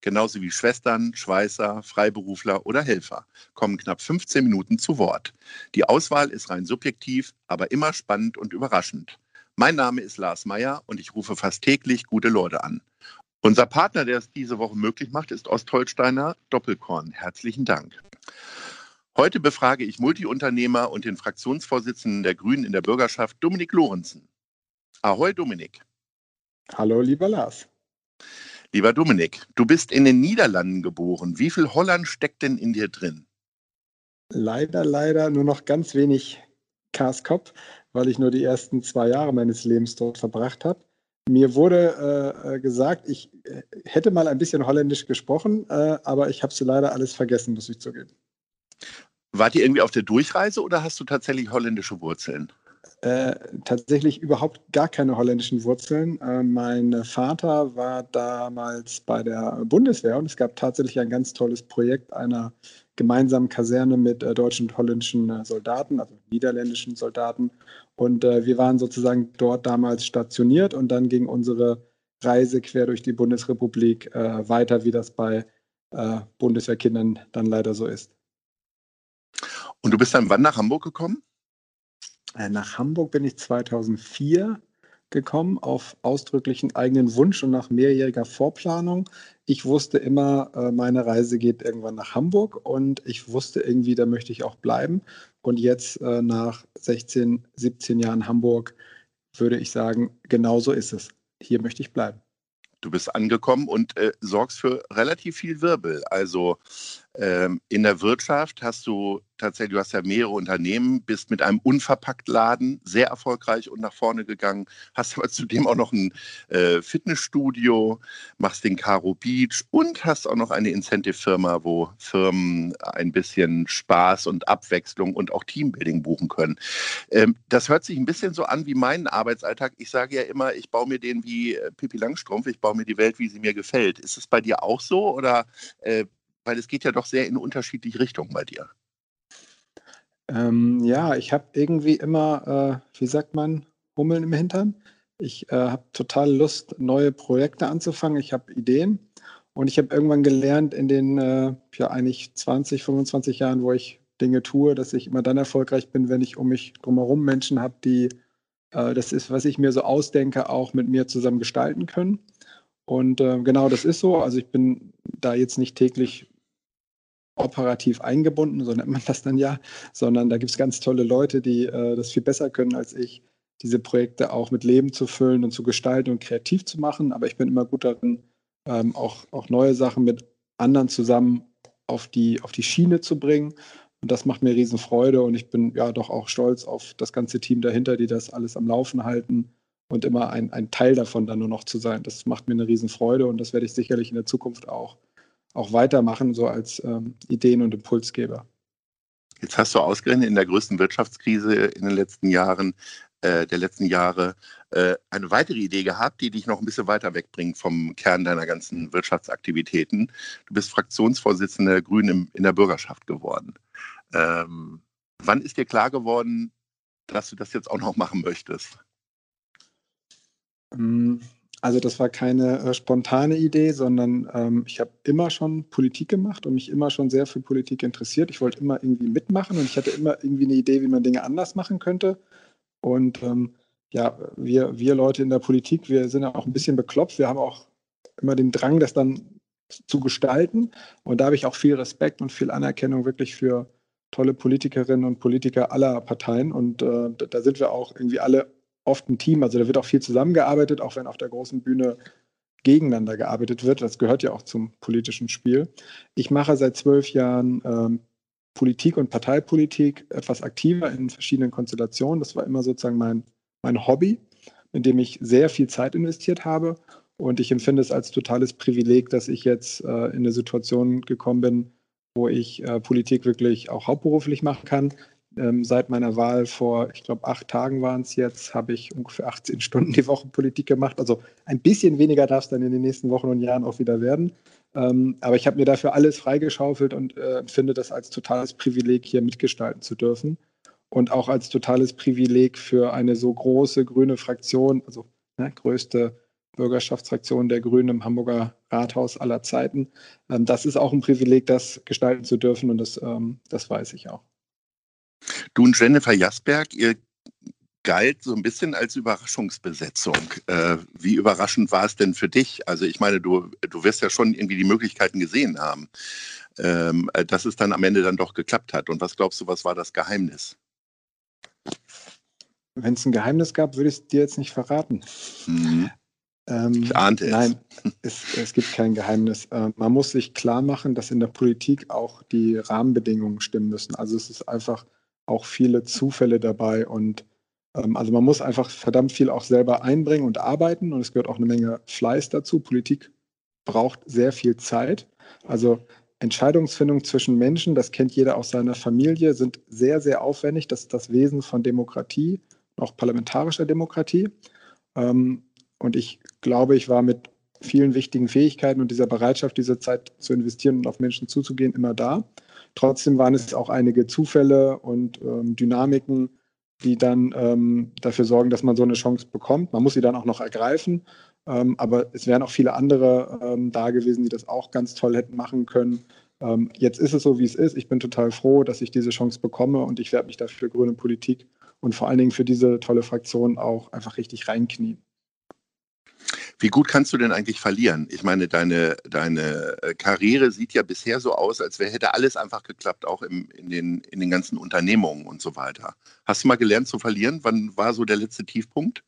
genauso wie Schwestern, Schweißer, Freiberufler oder Helfer, kommen knapp 15 Minuten zu Wort. Die Auswahl ist rein subjektiv, aber immer spannend und überraschend. Mein Name ist Lars Meyer und ich rufe fast täglich gute Leute an. Unser Partner, der es diese Woche möglich macht, ist Ostholsteiner Doppelkorn. Herzlichen Dank. Heute befrage ich Multiunternehmer und den Fraktionsvorsitzenden der Grünen in der Bürgerschaft, Dominik Lorenzen. Ahoi, Dominik. Hallo, lieber Lars. Lieber Dominik, du bist in den Niederlanden geboren. Wie viel Holland steckt denn in dir drin? Leider, leider nur noch ganz wenig Karskop, weil ich nur die ersten zwei Jahre meines Lebens dort verbracht habe. Mir wurde äh, äh gesagt, ich äh, hätte mal ein bisschen Holländisch gesprochen, äh, aber ich habe es leider alles vergessen, muss ich zugeben. Wart ihr irgendwie auf der Durchreise oder hast du tatsächlich holländische Wurzeln? Äh, tatsächlich überhaupt gar keine holländischen Wurzeln. Äh, mein Vater war damals bei der Bundeswehr und es gab tatsächlich ein ganz tolles Projekt einer gemeinsamen Kaserne mit äh, deutschen und holländischen äh, Soldaten, also niederländischen Soldaten. Und äh, wir waren sozusagen dort damals stationiert und dann ging unsere Reise quer durch die Bundesrepublik weiter, wie das bei Bundeswehrkindern dann leider so ist. Und du bist dann wann nach Hamburg gekommen? Äh, nach Hamburg bin ich 2004 gekommen, auf ausdrücklichen eigenen Wunsch und nach mehrjähriger Vorplanung. Ich wusste immer, äh, meine Reise geht irgendwann nach Hamburg und ich wusste irgendwie, da möchte ich auch bleiben. Und jetzt äh, nach 16, 17 Jahren Hamburg würde ich sagen, genau so ist es. Hier möchte ich bleiben. Du bist angekommen und äh, sorgst für relativ viel Wirbel. Also ähm, in der Wirtschaft hast du tatsächlich, du hast ja mehrere Unternehmen, bist mit einem Unverpacktladen sehr erfolgreich und nach vorne gegangen, hast aber zudem auch noch ein äh, Fitnessstudio, machst den Caro Beach und hast auch noch eine Incentive-Firma, wo Firmen ein bisschen Spaß und Abwechslung und auch Teambuilding buchen können. Ähm, das hört sich ein bisschen so an wie mein Arbeitsalltag. Ich sage ja immer, ich baue mir den wie äh, Pippi Langstrumpf, ich baue mir die Welt, wie sie mir gefällt. Ist es bei dir auch so oder äh, weil es geht ja doch sehr in unterschiedliche Richtungen bei dir. Ähm, ja, ich habe irgendwie immer, äh, wie sagt man, Hummeln im Hintern. Ich äh, habe total Lust, neue Projekte anzufangen. Ich habe Ideen. Und ich habe irgendwann gelernt in den äh, ja eigentlich 20, 25 Jahren, wo ich Dinge tue, dass ich immer dann erfolgreich bin, wenn ich um mich drumherum Menschen habe, die äh, das ist, was ich mir so ausdenke, auch mit mir zusammen gestalten können. Und äh, genau das ist so. Also ich bin da jetzt nicht täglich operativ eingebunden, so nennt man das dann ja, sondern da gibt es ganz tolle Leute, die äh, das viel besser können als ich, diese Projekte auch mit Leben zu füllen und zu gestalten und kreativ zu machen. Aber ich bin immer gut darin, ähm, auch, auch neue Sachen mit anderen zusammen auf die, auf die Schiene zu bringen. Und das macht mir riesen Freude und ich bin ja doch auch stolz auf das ganze Team dahinter, die das alles am Laufen halten und immer ein, ein Teil davon dann nur noch zu sein. Das macht mir eine riesen Freude und das werde ich sicherlich in der Zukunft auch auch weitermachen, so als ähm, Ideen- und Impulsgeber. Jetzt hast du ausgerechnet in der größten Wirtschaftskrise in den letzten Jahren, äh, der letzten Jahre, äh, eine weitere Idee gehabt, die dich noch ein bisschen weiter wegbringt vom Kern deiner ganzen Wirtschaftsaktivitäten. Du bist Fraktionsvorsitzender der Grünen im, in der Bürgerschaft geworden. Ähm, wann ist dir klar geworden, dass du das jetzt auch noch machen möchtest? Ähm, also das war keine äh, spontane Idee, sondern ähm, ich habe immer schon Politik gemacht und mich immer schon sehr für Politik interessiert. Ich wollte immer irgendwie mitmachen und ich hatte immer irgendwie eine Idee, wie man Dinge anders machen könnte. Und ähm, ja, wir, wir Leute in der Politik, wir sind ja auch ein bisschen bekloppt. Wir haben auch immer den Drang, das dann zu gestalten. Und da habe ich auch viel Respekt und viel Anerkennung wirklich für tolle Politikerinnen und Politiker aller Parteien. Und äh, da sind wir auch irgendwie alle oft ein Team. Also da wird auch viel zusammengearbeitet, auch wenn auf der großen Bühne gegeneinander gearbeitet wird. Das gehört ja auch zum politischen Spiel. Ich mache seit zwölf Jahren ähm, Politik und Parteipolitik etwas aktiver in verschiedenen Konstellationen. Das war immer sozusagen mein, mein Hobby, in dem ich sehr viel Zeit investiert habe. Und ich empfinde es als totales Privileg, dass ich jetzt äh, in eine Situation gekommen bin, wo ich äh, Politik wirklich auch hauptberuflich machen kann. Ähm, seit meiner Wahl vor, ich glaube, acht Tagen waren es jetzt, habe ich ungefähr 18 Stunden die Woche Politik gemacht. Also ein bisschen weniger darf es dann in den nächsten Wochen und Jahren auch wieder werden. Ähm, aber ich habe mir dafür alles freigeschaufelt und äh, finde das als totales Privileg, hier mitgestalten zu dürfen. Und auch als totales Privileg für eine so große grüne Fraktion, also ne, größte Bürgerschaftsfraktion der Grünen im Hamburger Rathaus aller Zeiten. Ähm, das ist auch ein Privileg, das gestalten zu dürfen und das, ähm, das weiß ich auch. Du und Jennifer Jasberg, ihr galt so ein bisschen als Überraschungsbesetzung. Äh, wie überraschend war es denn für dich? Also ich meine, du, du wirst ja schon irgendwie die Möglichkeiten gesehen haben, ähm, dass es dann am Ende dann doch geklappt hat. Und was glaubst du, was war das Geheimnis? Wenn es ein Geheimnis gab, würde ich es dir jetzt nicht verraten. Mhm. Ähm, ich ahnte es. Nein, es, es gibt kein Geheimnis. Äh, man muss sich klar machen, dass in der Politik auch die Rahmenbedingungen stimmen müssen. Also es ist einfach auch viele Zufälle dabei und ähm, also man muss einfach verdammt viel auch selber einbringen und arbeiten und es gehört auch eine Menge Fleiß dazu. Politik braucht sehr viel Zeit. Also Entscheidungsfindung zwischen Menschen, das kennt jeder aus seiner Familie, sind sehr, sehr aufwendig. Das ist das Wesen von Demokratie, auch parlamentarischer Demokratie. Ähm, und ich glaube, ich war mit vielen wichtigen Fähigkeiten und dieser Bereitschaft, diese Zeit zu investieren und auf Menschen zuzugehen, immer da. Trotzdem waren es auch einige Zufälle und ähm, Dynamiken, die dann ähm, dafür sorgen, dass man so eine Chance bekommt. Man muss sie dann auch noch ergreifen. Ähm, aber es wären auch viele andere ähm, da gewesen, die das auch ganz toll hätten machen können. Ähm, jetzt ist es so, wie es ist. Ich bin total froh, dass ich diese Chance bekomme und ich werde mich dafür grüne Politik und vor allen Dingen für diese tolle Fraktion auch einfach richtig reinknien. Wie gut kannst du denn eigentlich verlieren? Ich meine, deine, deine äh, Karriere sieht ja bisher so aus, als wäre hätte alles einfach geklappt, auch im, in, den, in den ganzen Unternehmungen und so weiter. Hast du mal gelernt zu verlieren? Wann war so der letzte Tiefpunkt?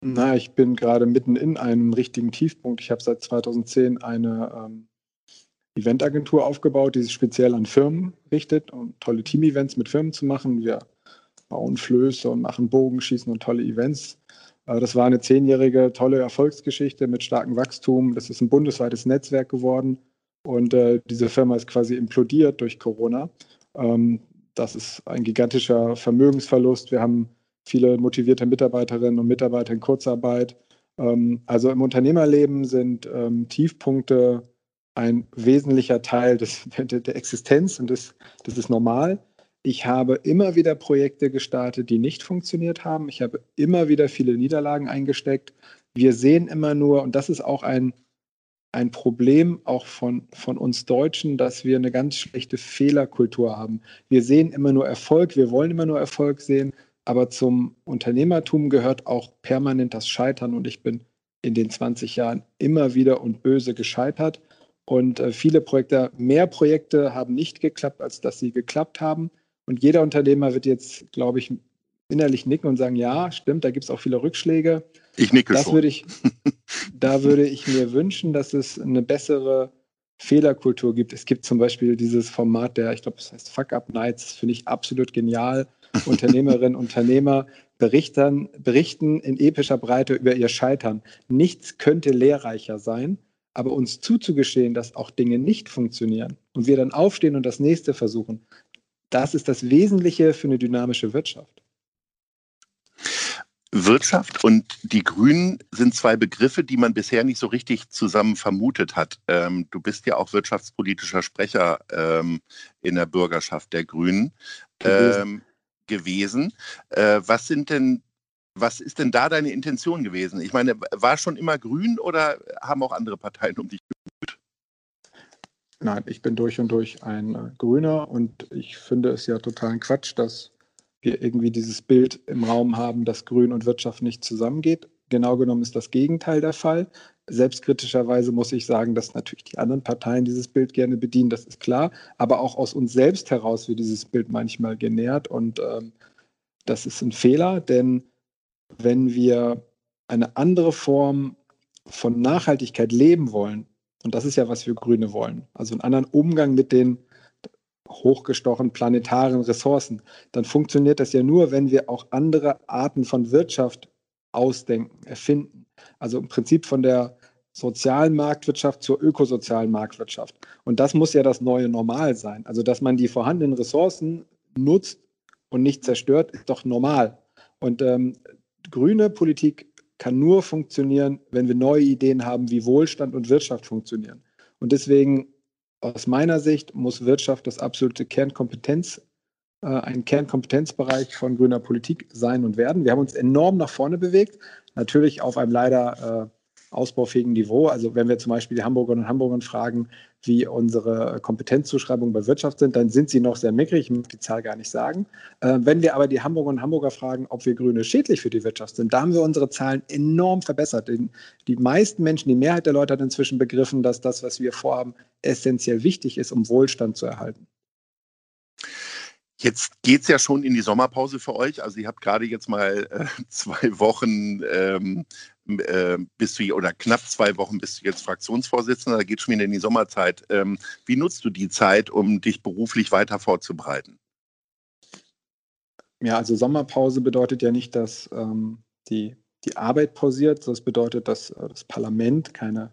Na, ich bin gerade mitten in einem richtigen Tiefpunkt. Ich habe seit 2010 eine ähm, Eventagentur aufgebaut, die sich speziell an Firmen richtet, um tolle Team-Events mit Firmen zu machen. Wir bauen Flöße und machen Bogenschießen und tolle Events. Äh, das war eine zehnjährige tolle Erfolgsgeschichte mit starkem Wachstum. Das ist ein bundesweites Netzwerk geworden und äh, diese Firma ist quasi implodiert durch Corona. Ähm, das ist ein gigantischer Vermögensverlust. Wir haben viele motivierte Mitarbeiterinnen und Mitarbeiter in Kurzarbeit. Ähm, also im Unternehmerleben sind ähm, Tiefpunkte ein wesentlicher Teil des, der, Existenz und das, das ist normal. Ich habe immer wieder Projekte gestartet, die nicht funktioniert haben. Ich habe immer wieder viele Niederlagen eingesteckt. Wir sehen immer nur, und das ist auch ein, ein Problem auch von, von uns Deutschen, dass wir eine ganz schlechte Fehlerkultur haben. Wir sehen immer nur Erfolg, wir wollen immer nur Erfolg sehen, aber zum Unternehmertum gehört auch permanent das Scheitern und ich bin in den 20 Jahren immer wieder und böse gescheitert. Und äh, viele Projekte, mehr Projekte haben nicht geklappt, als dass sie geklappt haben. Und jeder Unternehmer wird jetzt, glaube ich, innerlich nicken und sagen, ja, stimmt, da gibt es auch viele Rückschläge. Ich nicke das schon. Würde ich, da würde ich mir wünschen, dass es eine bessere Fehlerkultur gibt. Es gibt zum Beispiel dieses Format der, ich glaube, das heißt Fuck Up Nights, das finde ich absolut genial. Unternehmerinnen, Unternehmer berichten, berichten in epischer Breite über ihr Scheitern. Nichts könnte lehrreicher sein, aber uns zuzugestehen, dass auch Dinge nicht funktionieren und wir dann aufstehen und das nächste versuchen, das ist das Wesentliche für eine dynamische Wirtschaft. Wirtschaft und die Grünen sind zwei Begriffe, die man bisher nicht so richtig zusammen vermutet hat. Ähm, du bist ja auch wirtschaftspolitischer Sprecher ähm, in der Bürgerschaft der Grünen gewesen. Ähm, gewesen. Äh, was sind denn, was ist denn da deine Intention gewesen? Ich meine, war schon immer Grün oder haben auch andere Parteien um dich Nein, ich bin durch und durch ein äh, Grüner und ich finde es ja totalen Quatsch, dass wir irgendwie dieses Bild im Raum haben, dass Grün und Wirtschaft nicht zusammengeht. Genau genommen ist das Gegenteil der Fall. Selbstkritischerweise muss ich sagen, dass natürlich die anderen Parteien dieses Bild gerne bedienen, das ist klar. Aber auch aus uns selbst heraus wird dieses Bild manchmal genährt und ähm, das ist ein Fehler, denn wenn wir eine andere Form von Nachhaltigkeit leben wollen, und das ist ja, was wir Grüne wollen. Also einen anderen Umgang mit den hochgestochen planetaren Ressourcen. Dann funktioniert das ja nur, wenn wir auch andere Arten von Wirtschaft ausdenken, erfinden. Also im Prinzip von der sozialen Marktwirtschaft zur ökosozialen Marktwirtschaft. Und das muss ja das neue Normal sein. Also, dass man die vorhandenen Ressourcen nutzt und nicht zerstört, ist doch normal. Und ähm, grüne Politik kann nur funktionieren, wenn wir neue Ideen haben, wie Wohlstand und Wirtschaft funktionieren. Und deswegen, aus meiner Sicht, muss Wirtschaft das absolute Kernkompetenz, äh, ein Kernkompetenzbereich von grüner Politik sein und werden. Wir haben uns enorm nach vorne bewegt, natürlich auf einem leider äh, ausbaufähigen Niveau. Also wenn wir zum Beispiel die Hamburgerinnen und Hamburger fragen, wie unsere Kompetenzzuschreibungen bei Wirtschaft sind, dann sind sie noch sehr mickrig, ich muss die Zahl gar nicht sagen. Äh, wenn wir aber die Hamburgerinnen und Hamburger fragen, ob wir Grüne schädlich für die Wirtschaft sind, da haben wir unsere Zahlen enorm verbessert. Die meisten Menschen, die Mehrheit der Leute hat inzwischen begriffen, dass das, was wir vorhaben, essentiell wichtig ist, um Wohlstand zu erhalten. Jetzt geht es ja schon in die Sommerpause für euch. Also ihr habt gerade jetzt mal äh, zwei Wochen ähm, äh, bist du oder knapp zwei Wochen bist du jetzt Fraktionsvorsitzender, da geht schon wieder in die Sommerzeit. Ähm, wie nutzt du die Zeit, um dich beruflich weiter vorzubereiten? Ja, also Sommerpause bedeutet ja nicht, dass ähm, die, die Arbeit pausiert. Das bedeutet, dass äh, das Parlament keine,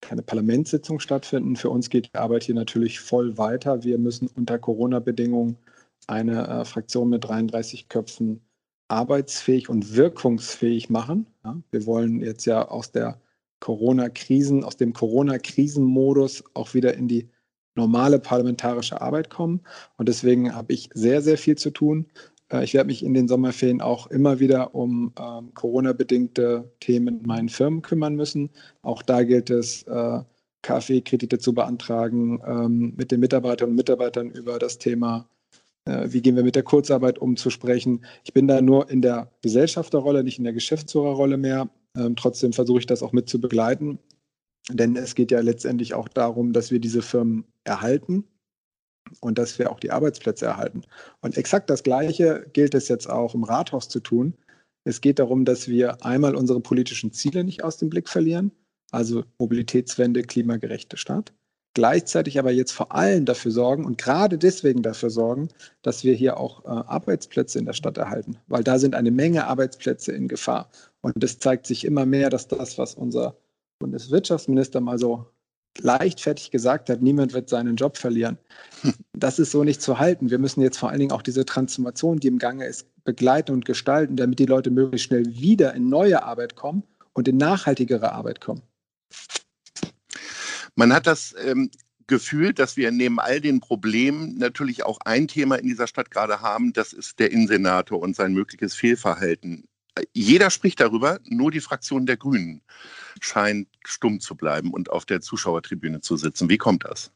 keine Parlamentssitzung stattfinden. Für uns geht die Arbeit hier natürlich voll weiter. Wir müssen unter Corona-Bedingungen eine äh, Fraktion mit 33 Köpfen arbeitsfähig und wirkungsfähig machen. Ja, wir wollen jetzt ja aus der Corona-Krisen, aus dem Corona-Krisenmodus auch wieder in die normale parlamentarische Arbeit kommen. Und deswegen habe ich sehr, sehr viel zu tun. Äh, ich werde mich in den Sommerferien auch immer wieder um ähm, Corona-bedingte Themen in meinen Firmen kümmern müssen. Auch da gilt es, äh, KfW-Kredite zu beantragen, ähm, mit den Mitarbeiterinnen und Mitarbeitern über das Thema wie gehen wir mit der Kurzarbeit um zu sprechen. Ich bin da nur in der Gesellschafterrolle, nicht in der Geschäftsführerrolle mehr. Ähm, trotzdem versuche ich das auch mit zu begleiten. Denn es geht ja letztendlich auch darum, dass wir diese Firmen erhalten und dass wir auch die Arbeitsplätze erhalten. Und exakt das Gleiche gilt es jetzt auch im Rathaus zu tun. Es geht darum, dass wir einmal unsere politischen Ziele nicht aus dem Blick verlieren, also Mobilitätswende, klimagerechte Stadt gleichzeitig aber jetzt vor allem dafür sorgen und gerade deswegen dafür sorgen, dass wir hier auch äh, Arbeitsplätze in der Stadt erhalten, weil da sind eine Menge Arbeitsplätze in Gefahr. Und es zeigt sich immer mehr, dass das, was unser Bundeswirtschaftsminister mal so leichtfertig gesagt hat, niemand wird seinen Job verlieren. Das ist so nicht zu halten. Wir müssen jetzt vor allen Dingen auch diese Transformation, die im Gange ist, begleiten und gestalten, damit die Leute möglichst schnell wieder in neue Arbeit kommen und in nachhaltigere Arbeit kommen. Man hat das ähm, Gefühl, dass wir neben all den Problemen natürlich auch ein Thema in dieser Stadt gerade haben, das ist der Innensenator und sein mögliches Fehlverhalten. Jeder spricht darüber, nur die Fraktion der Grünen scheint stumm zu bleiben und auf der Zuschauertribüne zu sitzen. Wie kommt das?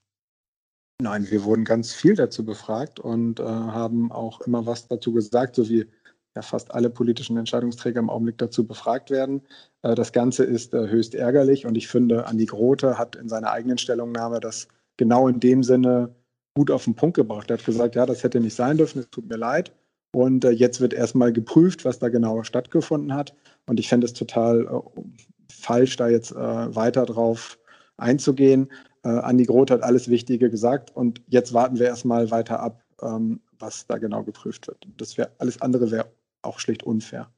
Nein, wir wurden ganz viel dazu befragt und äh, haben auch immer was dazu gesagt, so wie ja fast alle politischen Entscheidungsträger im Augenblick dazu befragt werden. Äh, das Ganze ist äh, höchst ärgerlich und ich finde, Andi Grote hat in seiner eigenen Stellungnahme das genau in dem Sinne gut auf den Punkt gebracht. Er hat gesagt, ja, das hätte nicht sein dürfen, es tut mir leid. Und äh, jetzt wird erstmal geprüft, was da genau stattgefunden hat. Und ich fände es total falsch, da jetzt weiter drauf einzugehen. Andi Groth hat alles Wichtige gesagt und jetzt warten wir erstmal weiter ab, ähm, was da genau geprüft wird. Das wäre alles andere wäre auch schlicht unfair.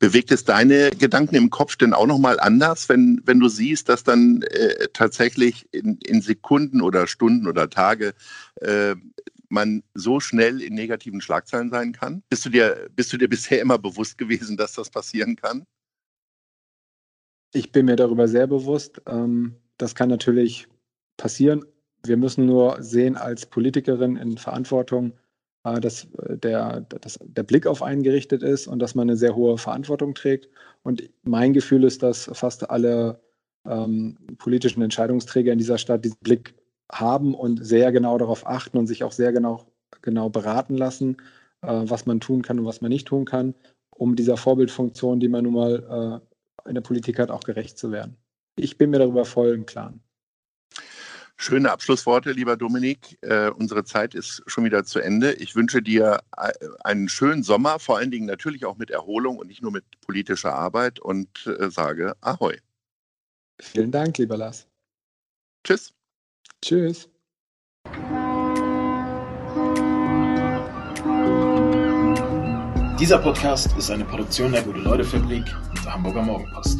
Bewegt es deine Gedanken im Kopf denn auch nochmal anders, wenn, wenn du siehst, dass dann äh, tatsächlich in, in, Sekunden oder Stunden oder Tage äh, man so schnell in negativen Schlagzeilen sein kann? Bist du, dir, bist du dir bisher immer bewusst gewesen, dass das passieren kann? Ich bin mir darüber sehr bewusst. Ähm, das kann natürlich passieren. Wir müssen nur sehen, als Politikerin in Verantwortung, dass äh, der, dass der Blick auf einen gerichtet ist und dass man eine sehr hohe Verantwortung trägt. Und mein Gefühl ist, dass fast alle ähm, politischen Entscheidungsträger in dieser Stadt diesen Blick haben und sehr genau darauf achten und sich auch sehr genau, genau beraten lassen, äh, was man tun kann und was man nicht tun kann, um dieser Vorbildfunktion, die man nun mal äh, in der Politik hat, auch gerecht zu werden. Ich bin mir darüber voll im Klaren. Schöne Abschlussworte, lieber Dominik. Äh, unsere Zeit ist schon wieder zu Ende. Ich wünsche dir äh, einen schönen Sommer, vor allen Dingen natürlich auch mit Erholung und nicht nur mit politischer Arbeit und äh, sage Ahoi. Vielen Dank, lieber Lars. Tschüss. Tschüss. Dieser Podcast ist eine Produktion der Gute-Leute-Fabrik und der Hamburger Morgenpost.